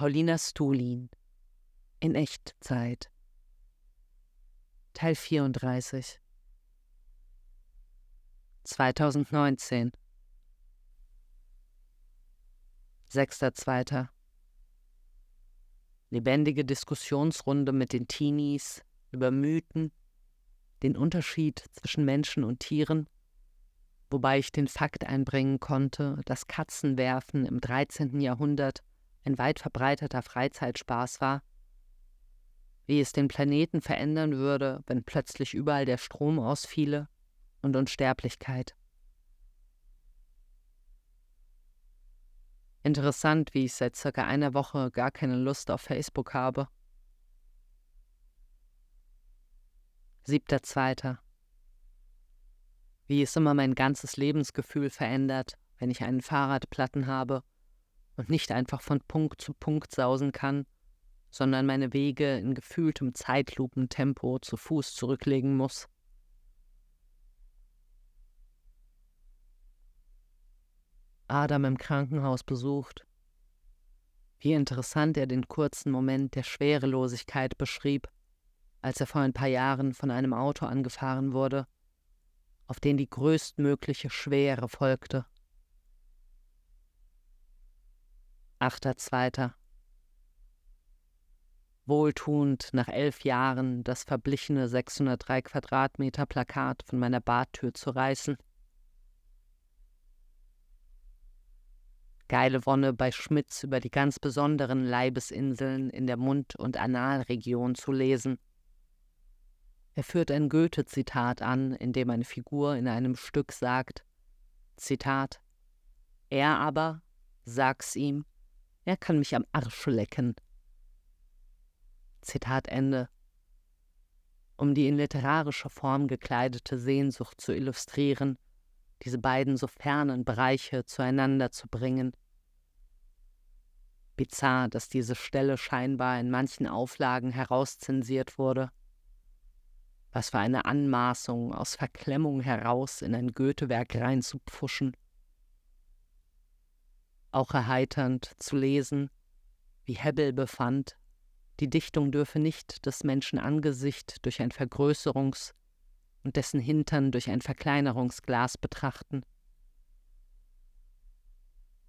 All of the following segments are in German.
Paulina Stulin in Echtzeit Teil 34 2019 6.2. Lebendige Diskussionsrunde mit den Teenies über Mythen, den Unterschied zwischen Menschen und Tieren, wobei ich den Fakt einbringen konnte, dass Katzenwerfen im 13. Jahrhundert ein weit verbreiteter Freizeitspaß war, wie es den Planeten verändern würde, wenn plötzlich überall der Strom ausfiele und Unsterblichkeit. Interessant, wie ich seit circa einer Woche gar keine Lust auf Facebook habe. Siebter Zweiter. Wie es immer mein ganzes Lebensgefühl verändert, wenn ich einen Fahrradplatten habe und nicht einfach von Punkt zu Punkt sausen kann, sondern meine Wege in gefühltem Zeitlupentempo zu Fuß zurücklegen muss. Adam im Krankenhaus besucht. Wie interessant er den kurzen Moment der Schwerelosigkeit beschrieb, als er vor ein paar Jahren von einem Auto angefahren wurde, auf den die größtmögliche Schwere folgte. 8.2. Wohltuend nach elf Jahren das verblichene 603 Quadratmeter Plakat von meiner Badtür zu reißen. Geile Wonne bei Schmitz über die ganz besonderen Leibesinseln in der Mund- und Analregion zu lesen. Er führt ein Goethe-Zitat an, in dem eine Figur in einem Stück sagt: Zitat: Er aber, sag's ihm, er kann mich am Arsch lecken. Zitat Ende. Um die in literarischer Form gekleidete Sehnsucht zu illustrieren, diese beiden so fernen Bereiche zueinander zu bringen. Bizarr, dass diese Stelle scheinbar in manchen Auflagen herauszensiert wurde. Was für eine Anmaßung, aus Verklemmung heraus in ein Goethewerk reinzupfuschen auch erheiternd zu lesen, wie Hebbel befand, die Dichtung dürfe nicht des Menschen Angesicht durch ein Vergrößerungs- und dessen Hintern durch ein Verkleinerungsglas betrachten.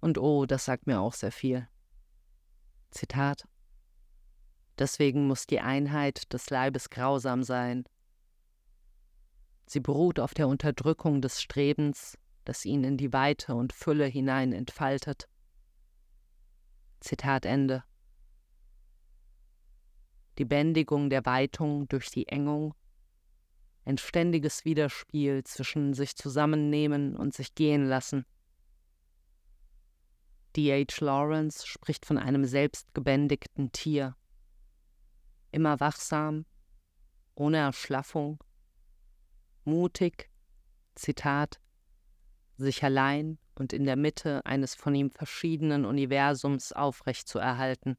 Und oh, das sagt mir auch sehr viel. Zitat Deswegen muss die Einheit des Leibes grausam sein. Sie beruht auf der Unterdrückung des Strebens, das ihn in die Weite und Fülle hinein entfaltet. Zitat Ende. Die Bändigung der Weitung durch die Engung, ein ständiges Widerspiel zwischen sich zusammennehmen und sich gehen lassen. D.H. Lawrence spricht von einem selbstgebändigten Tier, immer wachsam, ohne Erschlaffung, mutig, Zitat, sich allein und in der Mitte eines von ihm verschiedenen Universums aufrechtzuerhalten.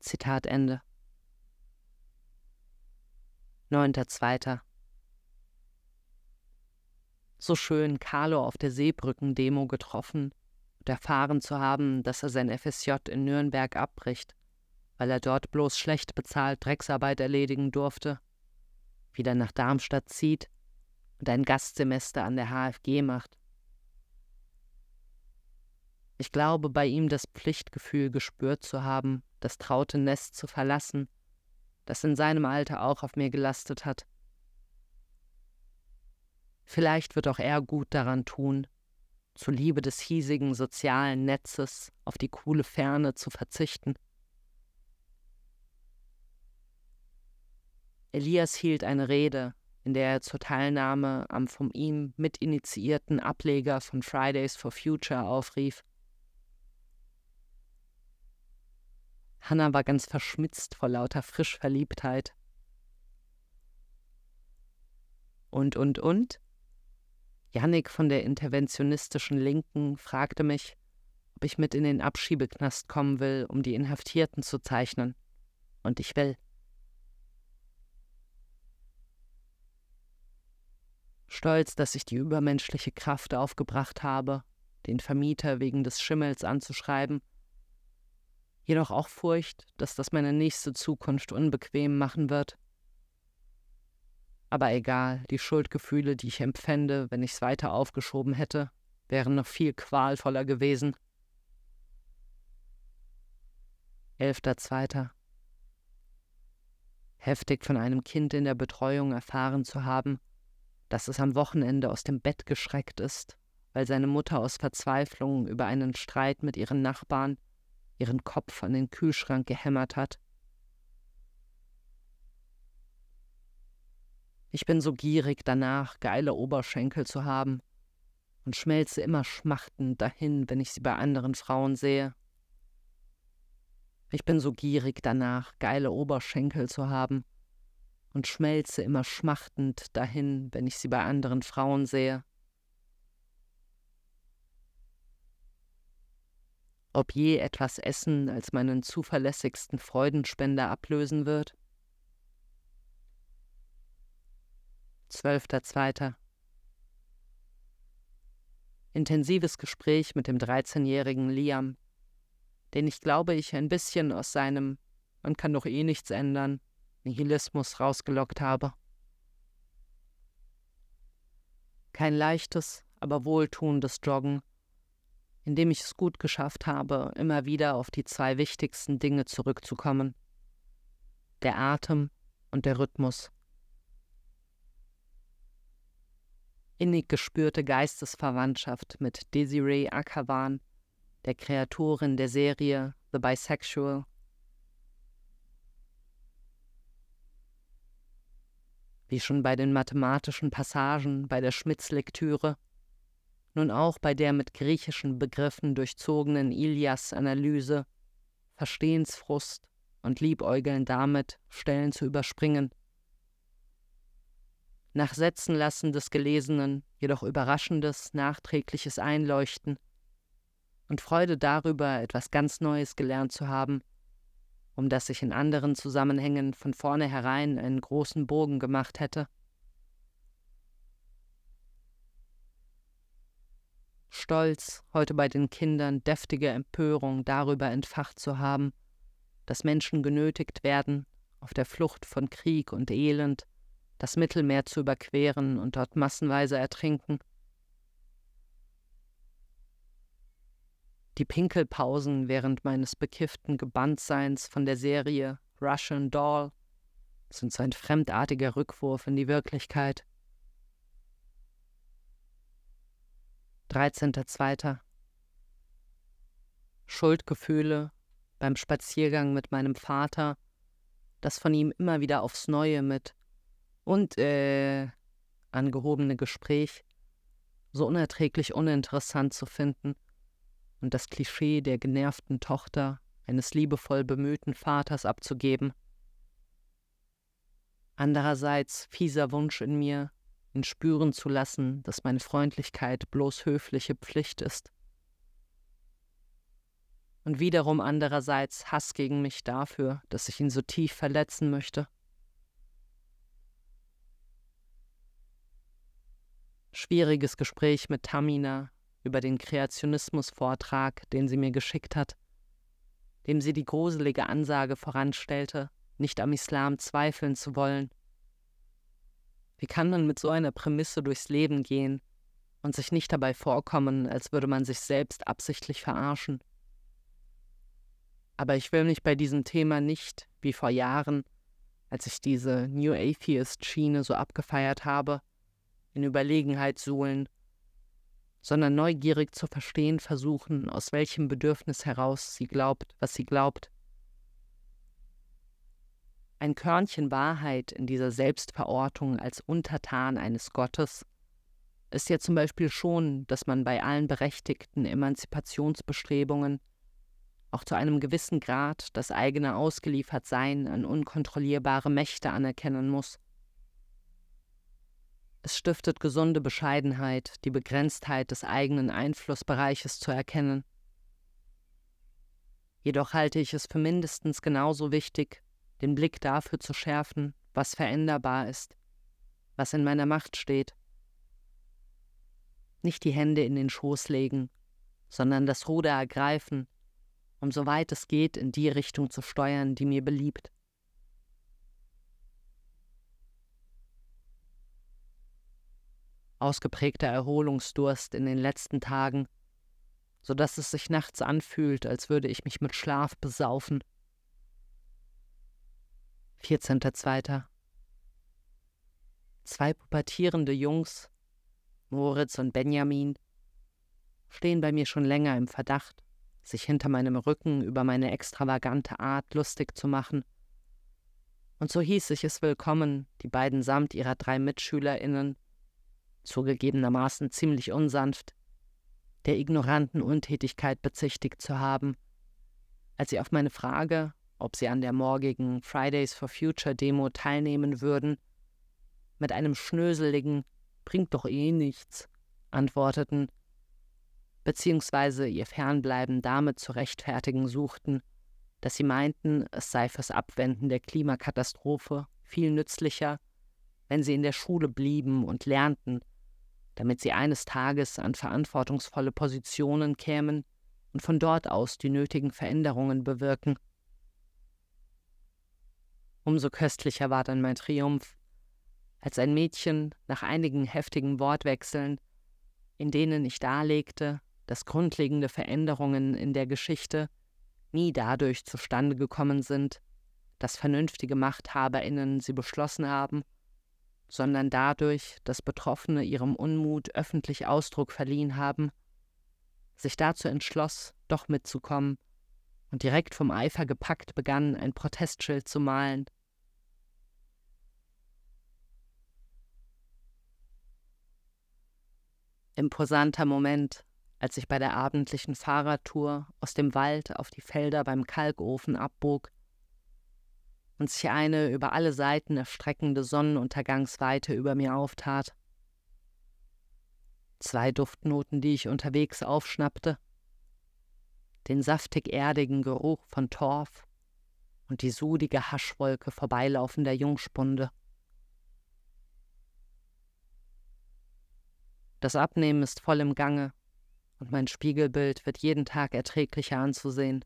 Zitat Ende. 9.2. So schön Carlo auf der Seebrücken-Demo getroffen und erfahren zu haben, dass er sein FSJ in Nürnberg abbricht, weil er dort bloß schlecht bezahlt Drecksarbeit erledigen durfte, wieder nach Darmstadt zieht und ein Gastsemester an der HFG macht. Ich glaube, bei ihm das Pflichtgefühl gespürt zu haben, das traute Nest zu verlassen, das in seinem Alter auch auf mir gelastet hat. Vielleicht wird auch er gut daran tun, zuliebe des hiesigen sozialen Netzes auf die coole Ferne zu verzichten. Elias hielt eine Rede, in der er zur Teilnahme am von ihm mitinitiierten Ableger von Fridays for Future aufrief. Hanna war ganz verschmitzt vor lauter Frischverliebtheit. Und, und, und? Jannik von der interventionistischen Linken fragte mich, ob ich mit in den Abschiebeknast kommen will, um die Inhaftierten zu zeichnen. Und ich will. Stolz, dass ich die übermenschliche Kraft aufgebracht habe, den Vermieter wegen des Schimmels anzuschreiben, Jedoch auch Furcht, dass das meine nächste Zukunft unbequem machen wird. Aber egal, die Schuldgefühle, die ich empfände, wenn ich es weiter aufgeschoben hätte, wären noch viel qualvoller gewesen. 11.2. Heftig von einem Kind in der Betreuung erfahren zu haben, dass es am Wochenende aus dem Bett geschreckt ist, weil seine Mutter aus Verzweiflung über einen Streit mit ihren Nachbarn ihren Kopf an den Kühlschrank gehämmert hat. Ich bin so gierig danach, geile Oberschenkel zu haben und schmelze immer schmachtend dahin, wenn ich sie bei anderen Frauen sehe. Ich bin so gierig danach, geile Oberschenkel zu haben und schmelze immer schmachtend dahin, wenn ich sie bei anderen Frauen sehe. Ob je etwas Essen als meinen zuverlässigsten Freudenspender ablösen wird? 12.02. Intensives Gespräch mit dem 13-jährigen Liam, den ich glaube ich ein bisschen aus seinem Man kann doch eh nichts ändern Nihilismus rausgelockt habe. Kein leichtes, aber wohltuendes Joggen, in dem ich es gut geschafft habe, immer wieder auf die zwei wichtigsten Dinge zurückzukommen. Der Atem und der Rhythmus. innig gespürte Geistesverwandtschaft mit Desiree Akavan, der Kreatorin der Serie The Bisexual. Wie schon bei den mathematischen Passagen bei der Schmitz-Lektüre, nun auch bei der mit griechischen Begriffen durchzogenen Ilias-Analyse, Verstehensfrust und Liebäugeln damit, Stellen zu überspringen nach Sätzen lassen des Gelesenen, jedoch überraschendes, nachträgliches Einleuchten und Freude darüber, etwas ganz Neues gelernt zu haben, um das ich in anderen Zusammenhängen von vornherein einen großen Bogen gemacht hätte. Stolz, heute bei den Kindern deftige Empörung darüber entfacht zu haben, dass Menschen genötigt werden, auf der Flucht von Krieg und Elend das Mittelmeer zu überqueren und dort massenweise ertrinken. Die Pinkelpausen während meines bekifften Gebanntseins von der Serie Russian Doll sind so ein fremdartiger Rückwurf in die Wirklichkeit. 13.02. Schuldgefühle beim Spaziergang mit meinem Vater, das von ihm immer wieder aufs Neue mit und äh, angehobene Gespräch so unerträglich uninteressant zu finden und das Klischee der genervten Tochter eines liebevoll bemühten Vaters abzugeben. Andererseits fieser Wunsch in mir, ihn spüren zu lassen, dass meine Freundlichkeit bloß höfliche Pflicht ist. Und wiederum andererseits Hass gegen mich dafür, dass ich ihn so tief verletzen möchte. schwieriges Gespräch mit Tamina über den Kreationismus-Vortrag, den sie mir geschickt hat, dem sie die gruselige Ansage voranstellte, nicht am Islam zweifeln zu wollen. Wie kann man mit so einer Prämisse durchs Leben gehen und sich nicht dabei vorkommen, als würde man sich selbst absichtlich verarschen? Aber ich will mich bei diesem Thema nicht, wie vor Jahren, als ich diese New Atheist-Schiene so abgefeiert habe, in Überlegenheit suhlen, sondern neugierig zu verstehen versuchen, aus welchem Bedürfnis heraus sie glaubt, was sie glaubt. Ein Körnchen Wahrheit in dieser Selbstverortung als Untertan eines Gottes ist ja zum Beispiel schon, dass man bei allen berechtigten Emanzipationsbestrebungen auch zu einem gewissen Grad das eigene Ausgeliefertsein an unkontrollierbare Mächte anerkennen muss es stiftet gesunde Bescheidenheit, die Begrenztheit des eigenen Einflussbereiches zu erkennen. Jedoch halte ich es für mindestens genauso wichtig, den Blick dafür zu schärfen, was veränderbar ist, was in meiner Macht steht. Nicht die Hände in den Schoß legen, sondern das Ruder ergreifen um so weit es geht in die Richtung zu steuern, die mir beliebt. Ausgeprägter Erholungsdurst in den letzten Tagen, so dass es sich nachts anfühlt, als würde ich mich mit Schlaf besaufen. 14.2. Zwei pubertierende Jungs, Moritz und Benjamin, stehen bei mir schon länger im Verdacht, sich hinter meinem Rücken über meine extravagante Art lustig zu machen. Und so hieß ich es willkommen, die beiden samt ihrer drei MitschülerInnen, zugegebenermaßen ziemlich unsanft, der ignoranten Untätigkeit bezichtigt zu haben, als sie auf meine Frage, ob sie an der morgigen Fridays for Future Demo teilnehmen würden, mit einem schnöseligen Bringt doch eh nichts, antworteten, beziehungsweise ihr Fernbleiben damit zu rechtfertigen suchten, dass sie meinten, es sei fürs Abwenden der Klimakatastrophe viel nützlicher, wenn sie in der Schule blieben und lernten, damit sie eines Tages an verantwortungsvolle Positionen kämen und von dort aus die nötigen Veränderungen bewirken. Umso köstlicher war dann mein Triumph, als ein Mädchen nach einigen heftigen Wortwechseln, in denen ich darlegte, dass grundlegende Veränderungen in der Geschichte nie dadurch zustande gekommen sind, dass vernünftige Machthaberinnen sie beschlossen haben, sondern dadurch, dass Betroffene ihrem Unmut öffentlich Ausdruck verliehen haben, sich dazu entschloss, doch mitzukommen und direkt vom Eifer gepackt begann, ein Protestschild zu malen, imposanter Moment, als ich bei der abendlichen Fahrradtour aus dem Wald auf die Felder beim Kalkofen abbog und sich eine über alle Seiten erstreckende Sonnenuntergangsweite über mir auftat. Zwei Duftnoten, die ich unterwegs aufschnappte, den saftig erdigen Geruch von Torf und die sudige Haschwolke vorbeilaufender Jungspunde. Das Abnehmen ist voll im Gange und mein Spiegelbild wird jeden Tag erträglicher anzusehen.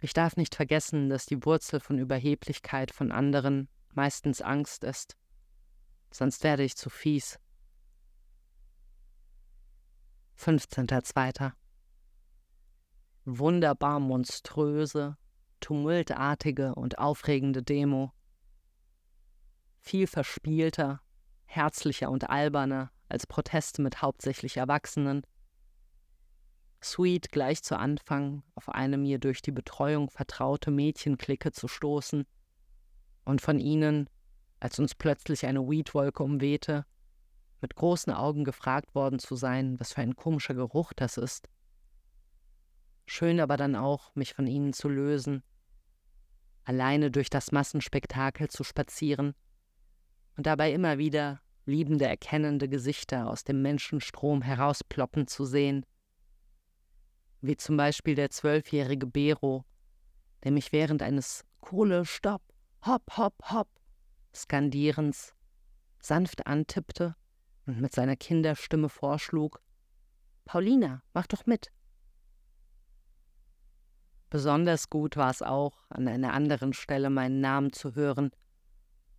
Ich darf nicht vergessen, dass die Wurzel von Überheblichkeit von anderen meistens Angst ist, sonst werde ich zu fies. 15.2. Wunderbar monströse, tumultartige und aufregende Demo viel verspielter, herzlicher und alberner als Proteste mit hauptsächlich Erwachsenen. Sweet gleich zu Anfang auf eine mir durch die Betreuung vertraute Mädchenklicke zu stoßen und von ihnen, als uns plötzlich eine Weedwolke umwehte, mit großen Augen gefragt worden zu sein, was für ein komischer Geruch das ist. Schön aber dann auch, mich von ihnen zu lösen, alleine durch das Massenspektakel zu spazieren und dabei immer wieder liebende, erkennende Gesichter aus dem Menschenstrom herausploppen zu sehen, wie zum Beispiel der zwölfjährige Bero, der mich während eines Kohle, Stopp, Hopp, Hopp, Hopp Skandierens sanft antippte und mit seiner Kinderstimme vorschlug, Paulina, mach doch mit. Besonders gut war es auch, an einer anderen Stelle meinen Namen zu hören,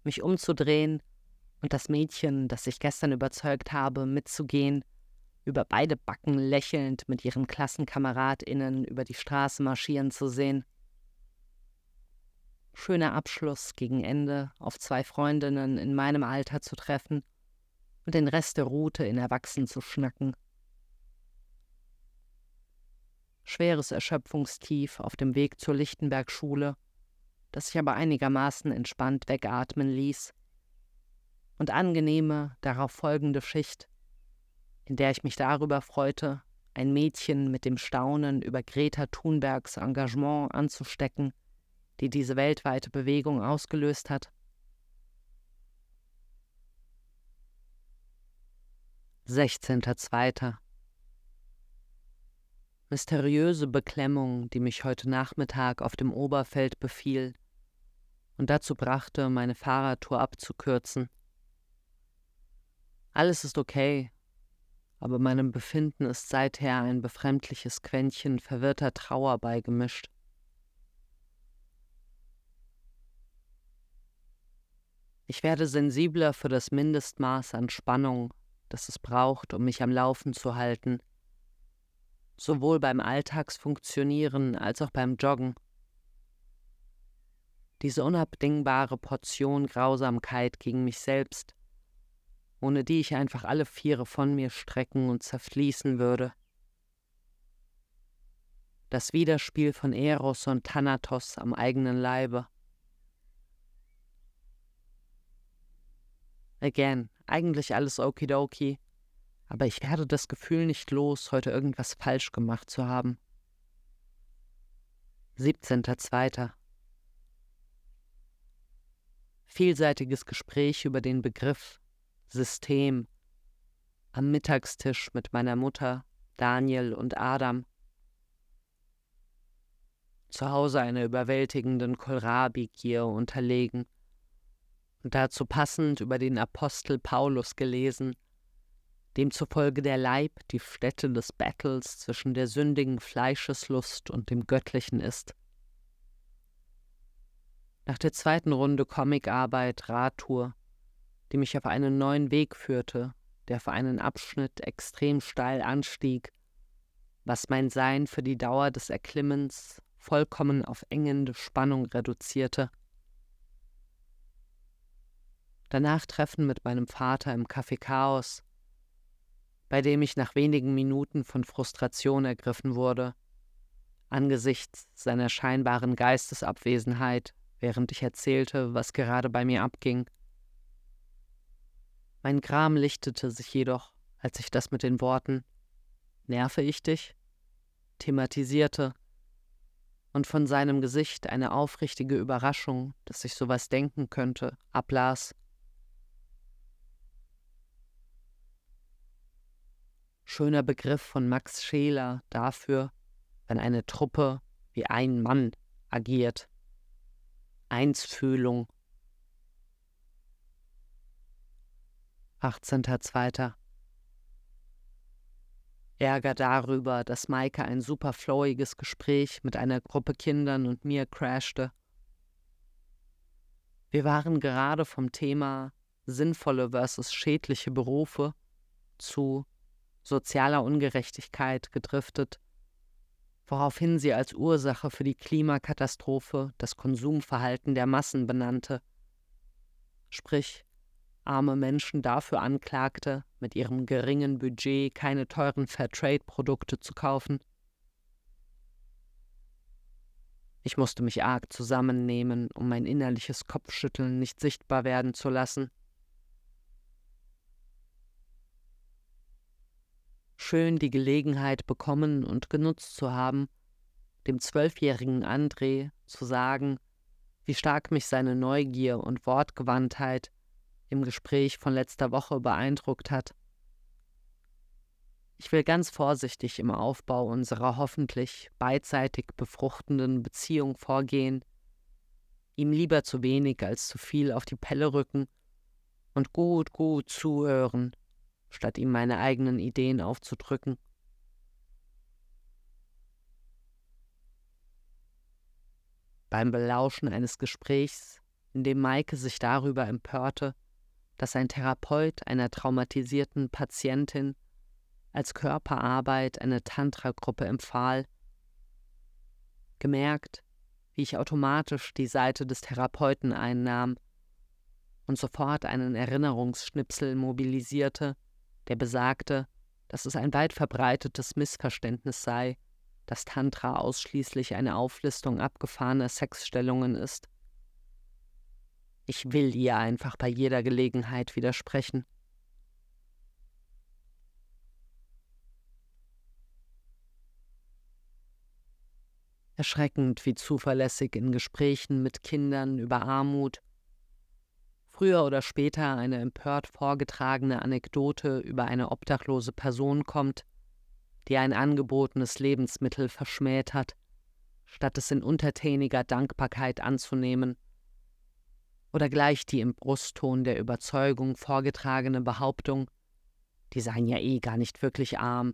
mich umzudrehen und das Mädchen, das ich gestern überzeugt habe, mitzugehen, über beide Backen lächelnd mit ihren KlassenkameradInnen über die Straße marschieren zu sehen. Schöner Abschluss gegen Ende, auf zwei Freundinnen in meinem Alter zu treffen und den Rest der Route in Erwachsen zu schnacken. Schweres Erschöpfungstief auf dem Weg zur Lichtenberg-Schule das sich aber einigermaßen entspannt wegatmen ließ, und angenehme darauf folgende Schicht, in der ich mich darüber freute, ein Mädchen mit dem Staunen über Greta Thunbergs Engagement anzustecken, die diese weltweite Bewegung ausgelöst hat. Sechzehnter Zweiter Mysteriöse Beklemmung, die mich heute Nachmittag auf dem Oberfeld befiel, und dazu brachte, meine Fahrradtour abzukürzen. Alles ist okay, aber meinem Befinden ist seither ein befremdliches Quäntchen verwirrter Trauer beigemischt. Ich werde sensibler für das Mindestmaß an Spannung, das es braucht, um mich am Laufen zu halten, sowohl beim Alltagsfunktionieren als auch beim Joggen. Diese unabdingbare Portion Grausamkeit gegen mich selbst, ohne die ich einfach alle Viere von mir strecken und zerfließen würde. Das Widerspiel von Eros und Thanatos am eigenen Leibe. Again, eigentlich alles okidoki, aber ich werde das Gefühl nicht los, heute irgendwas falsch gemacht zu haben. 17.02. Vielseitiges Gespräch über den Begriff System am Mittagstisch mit meiner Mutter, Daniel und Adam. Zu Hause einer überwältigenden Kohlrabi-Gier unterlegen und dazu passend über den Apostel Paulus gelesen, demzufolge der Leib die Stätte des Battles zwischen der sündigen Fleischeslust und dem Göttlichen ist. Nach der zweiten Runde Comicarbeit Radtour, die mich auf einen neuen Weg führte, der für einen Abschnitt extrem steil anstieg, was mein Sein für die Dauer des Erklimmens vollkommen auf engende Spannung reduzierte, Danach Treffen mit meinem Vater im Café Chaos, bei dem ich nach wenigen Minuten von Frustration ergriffen wurde, angesichts seiner scheinbaren Geistesabwesenheit, während ich erzählte, was gerade bei mir abging. Mein Gram lichtete sich jedoch, als ich das mit den Worten Nerve ich dich? thematisierte und von seinem Gesicht eine aufrichtige Überraschung, dass ich sowas denken könnte, ablas. Schöner Begriff von Max Scheler dafür, wenn eine Truppe wie ein Mann agiert. Einsfühlung. 18.02. Ärger darüber, dass Maike ein super flowiges Gespräch mit einer Gruppe Kindern und mir crashte. Wir waren gerade vom Thema sinnvolle versus schädliche Berufe zu sozialer Ungerechtigkeit gedriftet, woraufhin sie als Ursache für die Klimakatastrophe das Konsumverhalten der Massen benannte, sprich arme Menschen dafür anklagte, mit ihrem geringen Budget keine teuren Fairtrade-Produkte zu kaufen. Ich musste mich arg zusammennehmen, um mein innerliches Kopfschütteln nicht sichtbar werden zu lassen. Schön die Gelegenheit bekommen und genutzt zu haben, dem zwölfjährigen André zu sagen, wie stark mich seine Neugier und Wortgewandtheit im Gespräch von letzter Woche beeindruckt hat. Ich will ganz vorsichtig im Aufbau unserer hoffentlich beidseitig befruchtenden Beziehung vorgehen, ihm lieber zu wenig als zu viel auf die Pelle rücken und gut, gut zuhören, statt ihm meine eigenen Ideen aufzudrücken. Beim Belauschen eines Gesprächs, in dem Maike sich darüber empörte, dass ein Therapeut einer traumatisierten Patientin als Körperarbeit eine Tantra-Gruppe empfahl, gemerkt, wie ich automatisch die Seite des Therapeuten einnahm und sofort einen Erinnerungsschnipsel mobilisierte, der besagte, dass es ein weit verbreitetes Missverständnis sei, dass Tantra ausschließlich eine Auflistung abgefahrener Sexstellungen ist. Ich will ihr einfach bei jeder Gelegenheit widersprechen. Erschreckend, wie zuverlässig in Gesprächen mit Kindern über Armut früher oder später eine empört vorgetragene Anekdote über eine obdachlose Person kommt, die ein angebotenes Lebensmittel verschmäht hat, statt es in untertäniger Dankbarkeit anzunehmen, oder gleich die im Brustton der Überzeugung vorgetragene Behauptung, Die seien ja eh gar nicht wirklich arm,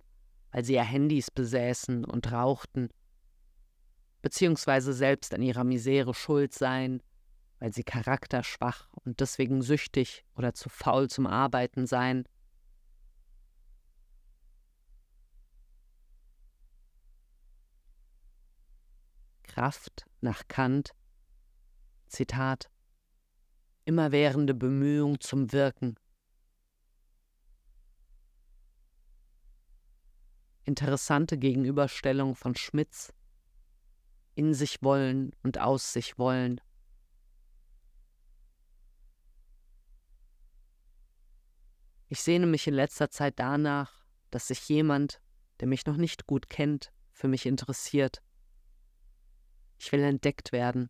weil sie ja Handys besäßen und rauchten, beziehungsweise selbst an ihrer Misere schuld seien, weil sie charakterschwach und deswegen süchtig oder zu faul zum Arbeiten seien. Kraft nach Kant, Zitat, immerwährende Bemühung zum Wirken. Interessante Gegenüberstellung von Schmitz in sich wollen und aus sich wollen. Ich sehne mich in letzter Zeit danach, dass sich jemand, der mich noch nicht gut kennt, für mich interessiert. Ich will entdeckt werden.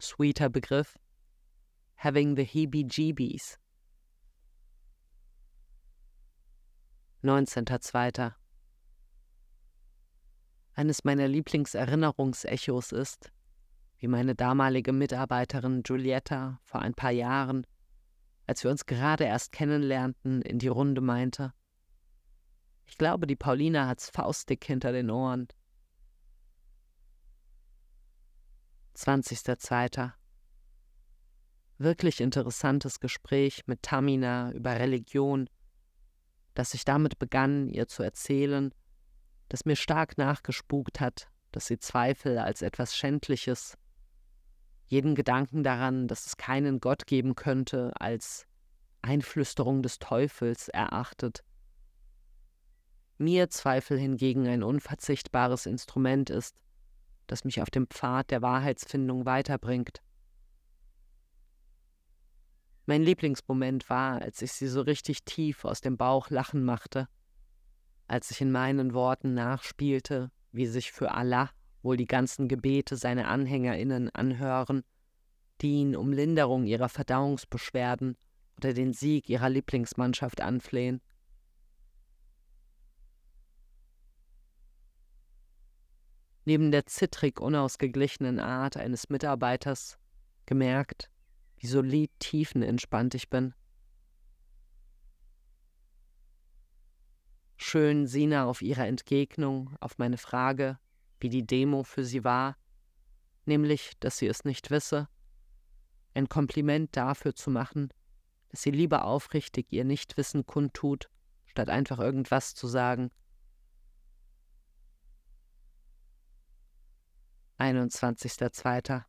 Sweeter Begriff. Having the heebie-jeebies. 19.02. Eines meiner Lieblingserinnerungsechos ist, wie meine damalige Mitarbeiterin Giulietta vor ein paar Jahren, als wir uns gerade erst kennenlernten, in die Runde meinte. Ich glaube, die Paulina hat's faustdick hinter den Ohren. 20.02. Wirklich interessantes Gespräch mit Tamina über Religion, dass ich damit begann, ihr zu erzählen, dass mir stark nachgespukt hat, dass sie Zweifel als etwas Schändliches, jeden Gedanken daran, dass es keinen Gott geben könnte, als Einflüsterung des Teufels erachtet. Mir Zweifel hingegen ein unverzichtbares Instrument ist, das mich auf dem Pfad der Wahrheitsfindung weiterbringt. Mein Lieblingsmoment war, als ich sie so richtig tief aus dem Bauch lachen machte, als ich in meinen Worten nachspielte, wie sich für Allah wohl die ganzen Gebete seine AnhängerInnen anhören, die ihn um Linderung ihrer Verdauungsbeschwerden oder den Sieg ihrer Lieblingsmannschaft anflehen. Neben der zittrig unausgeglichenen Art eines Mitarbeiters gemerkt, wie solid tiefenentspannt ich bin. Schön Sina auf ihre Entgegnung auf meine Frage, wie die Demo für sie war, nämlich, dass sie es nicht wisse, ein Kompliment dafür zu machen, dass sie lieber aufrichtig ihr Nichtwissen kundtut, statt einfach irgendwas zu sagen. 21.02.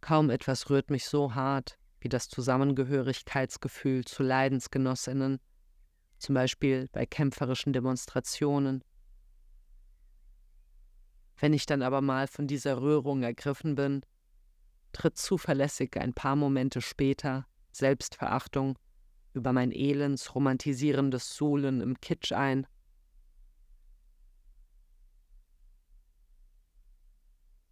Kaum etwas rührt mich so hart wie das Zusammengehörigkeitsgefühl zu Leidensgenossinnen, zum Beispiel bei kämpferischen Demonstrationen. Wenn ich dann aber mal von dieser Rührung ergriffen bin, tritt zuverlässig ein paar Momente später Selbstverachtung über mein elends romantisierendes Suhlen im Kitsch ein.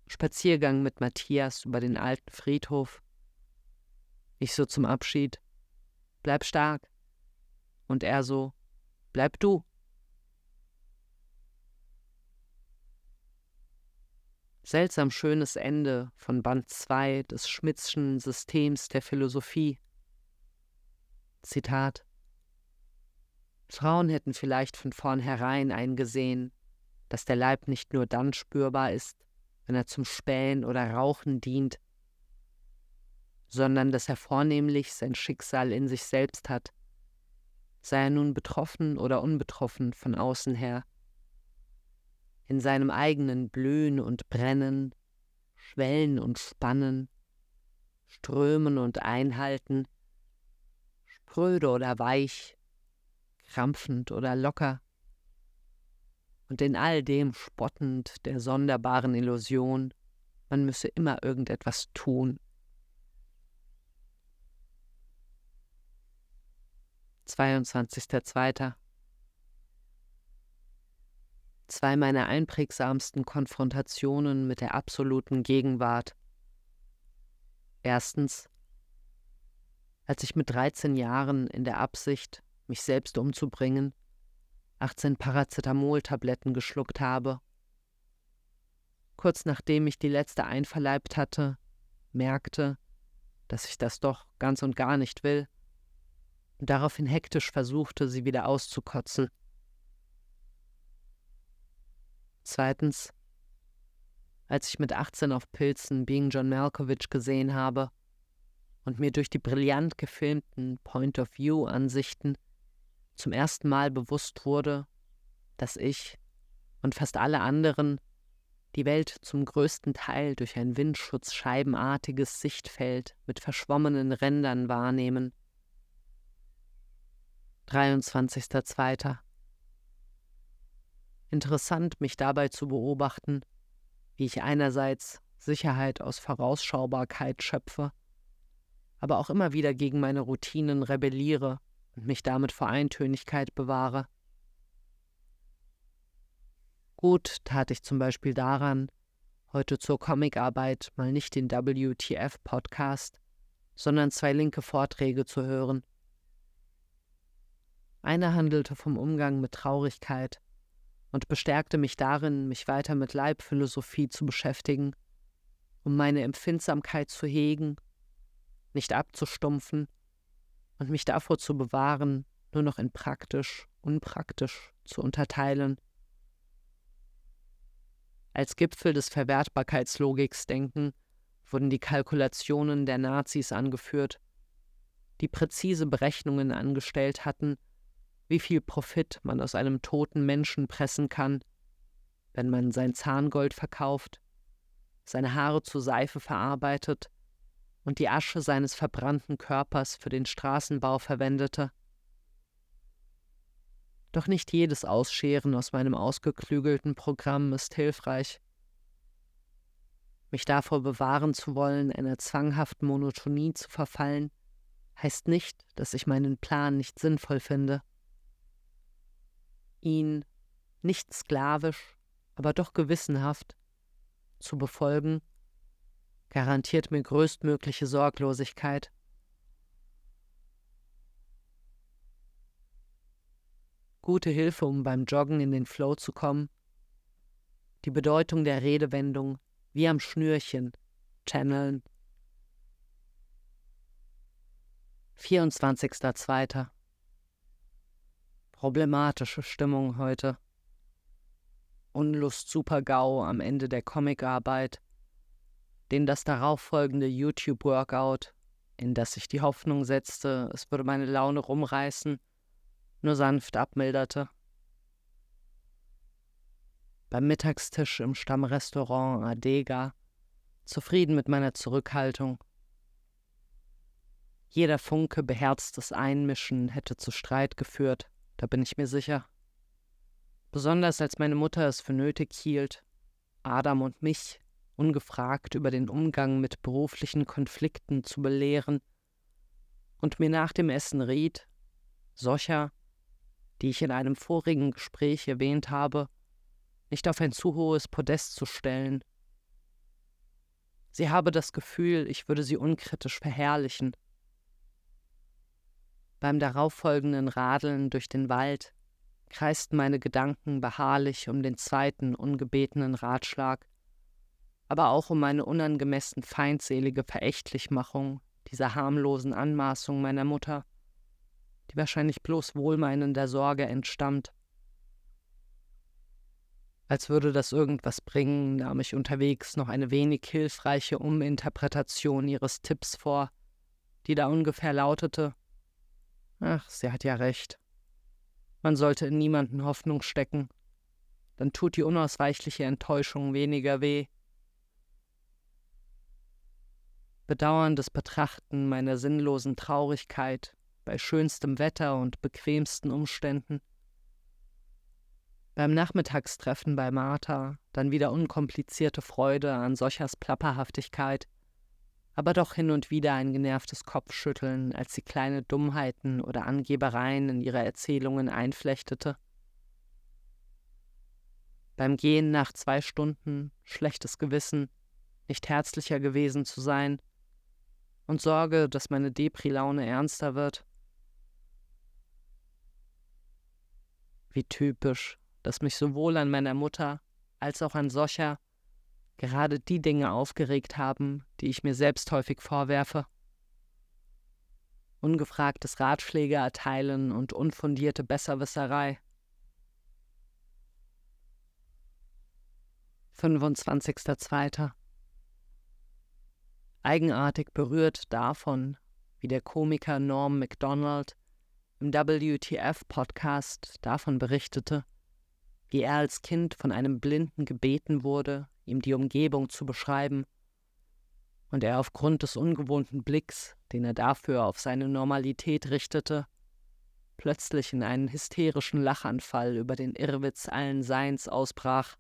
Spaziergang mit Matthias über den alten Friedhof. Ich so zum Abschied. Bleib stark. Und er so, bleib du. Seltsam schönes Ende von Band 2 des Schmidtschen Systems der Philosophie. Zitat Frauen hätten vielleicht von vornherein eingesehen, dass der Leib nicht nur dann spürbar ist, wenn er zum Spähen oder Rauchen dient, sondern dass er vornehmlich sein Schicksal in sich selbst hat, sei er nun betroffen oder unbetroffen von außen her in seinem eigenen Blühen und Brennen, Schwellen und Spannen, Strömen und Einhalten, spröde oder weich, krampfend oder locker, und in all dem spottend der sonderbaren Illusion, man müsse immer irgendetwas tun. 22.02 zwei meiner einprägsamsten Konfrontationen mit der absoluten Gegenwart. Erstens, als ich mit 13 Jahren in der Absicht, mich selbst umzubringen, 18 Paracetamol-Tabletten geschluckt habe. Kurz nachdem ich die letzte einverleibt hatte, merkte, dass ich das doch ganz und gar nicht will und daraufhin hektisch versuchte, sie wieder auszukotzen. Zweitens, als ich mit 18 auf Pilzen Being John Malkovich gesehen habe und mir durch die brillant gefilmten Point-of-View-Ansichten zum ersten Mal bewusst wurde, dass ich und fast alle anderen die Welt zum größten Teil durch ein windschutzscheibenartiges Sichtfeld mit verschwommenen Rändern wahrnehmen. 23.02. Interessant, mich dabei zu beobachten, wie ich einerseits Sicherheit aus Vorausschaubarkeit schöpfe, aber auch immer wieder gegen meine Routinen rebelliere und mich damit vor Eintönigkeit bewahre. Gut tat ich zum Beispiel daran, heute zur Comicarbeit mal nicht den WTF-Podcast, sondern zwei linke Vorträge zu hören. Einer handelte vom Umgang mit Traurigkeit und bestärkte mich darin, mich weiter mit Leibphilosophie zu beschäftigen, um meine Empfindsamkeit zu hegen, nicht abzustumpfen und mich davor zu bewahren, nur noch in praktisch, unpraktisch zu unterteilen. Als Gipfel des Verwertbarkeitslogiksdenken wurden die Kalkulationen der Nazis angeführt, die präzise Berechnungen angestellt hatten, wie viel Profit man aus einem toten Menschen pressen kann, wenn man sein Zahngold verkauft, seine Haare zu Seife verarbeitet und die Asche seines verbrannten Körpers für den Straßenbau verwendete. Doch nicht jedes Ausscheren aus meinem ausgeklügelten Programm ist hilfreich. Mich davor bewahren zu wollen, einer zwanghaften Monotonie zu verfallen, heißt nicht, dass ich meinen Plan nicht sinnvoll finde. Ihn nicht sklavisch, aber doch gewissenhaft zu befolgen, garantiert mir größtmögliche Sorglosigkeit. gute Hilfe, um beim Joggen in den Flow zu kommen. Die Bedeutung der Redewendung wie am Schnürchen channeln. 24.02. Problematische Stimmung heute. Unlust super GAU am Ende der Comicarbeit, den das darauffolgende YouTube-Workout, in das ich die Hoffnung setzte, es würde meine Laune rumreißen, nur sanft abmilderte. Beim Mittagstisch im Stammrestaurant Adega, zufrieden mit meiner Zurückhaltung. Jeder Funke beherztes Einmischen hätte zu Streit geführt, da bin ich mir sicher. Besonders als meine Mutter es für nötig hielt, Adam und mich ungefragt über den Umgang mit beruflichen Konflikten zu belehren und mir nach dem Essen riet, Socha die ich in einem vorigen Gespräch erwähnt habe, nicht auf ein zu hohes Podest zu stellen. Sie habe das Gefühl, ich würde sie unkritisch verherrlichen. Beim darauffolgenden Radeln durch den Wald kreisten meine Gedanken beharrlich um den zweiten ungebetenen Ratschlag, aber auch um meine unangemessen feindselige Verächtlichmachung dieser harmlosen Anmaßung meiner Mutter die wahrscheinlich bloß wohlmeinender Sorge entstammt. Als würde das irgendwas bringen, nahm ich unterwegs noch eine wenig hilfreiche Uminterpretation ihres Tipps vor, die da ungefähr lautete Ach, sie hat ja recht. Man sollte in niemanden Hoffnung stecken, dann tut die unausweichliche Enttäuschung weniger weh. Bedauerndes Betrachten meiner sinnlosen Traurigkeit bei schönstem Wetter und bequemsten Umständen. Beim Nachmittagstreffen bei Martha dann wieder unkomplizierte Freude an Sochers Plapperhaftigkeit, aber doch hin und wieder ein genervtes Kopfschütteln, als sie kleine Dummheiten oder Angebereien in ihre Erzählungen einflechtete. Beim Gehen nach zwei Stunden schlechtes Gewissen, nicht herzlicher gewesen zu sein und Sorge, dass meine Depri-Laune ernster wird. Wie typisch, dass mich sowohl an meiner Mutter als auch an Socha gerade die Dinge aufgeregt haben, die ich mir selbst häufig vorwerfe. ungefragtes Ratschläge erteilen und unfundierte Besserwisserei. 25.02. Eigenartig berührt davon, wie der Komiker Norm MacDonald im WTF-Podcast davon berichtete, wie er als Kind von einem Blinden gebeten wurde, ihm die Umgebung zu beschreiben, und er aufgrund des ungewohnten Blicks, den er dafür auf seine Normalität richtete, plötzlich in einen hysterischen Lachanfall über den Irrwitz allen Seins ausbrach.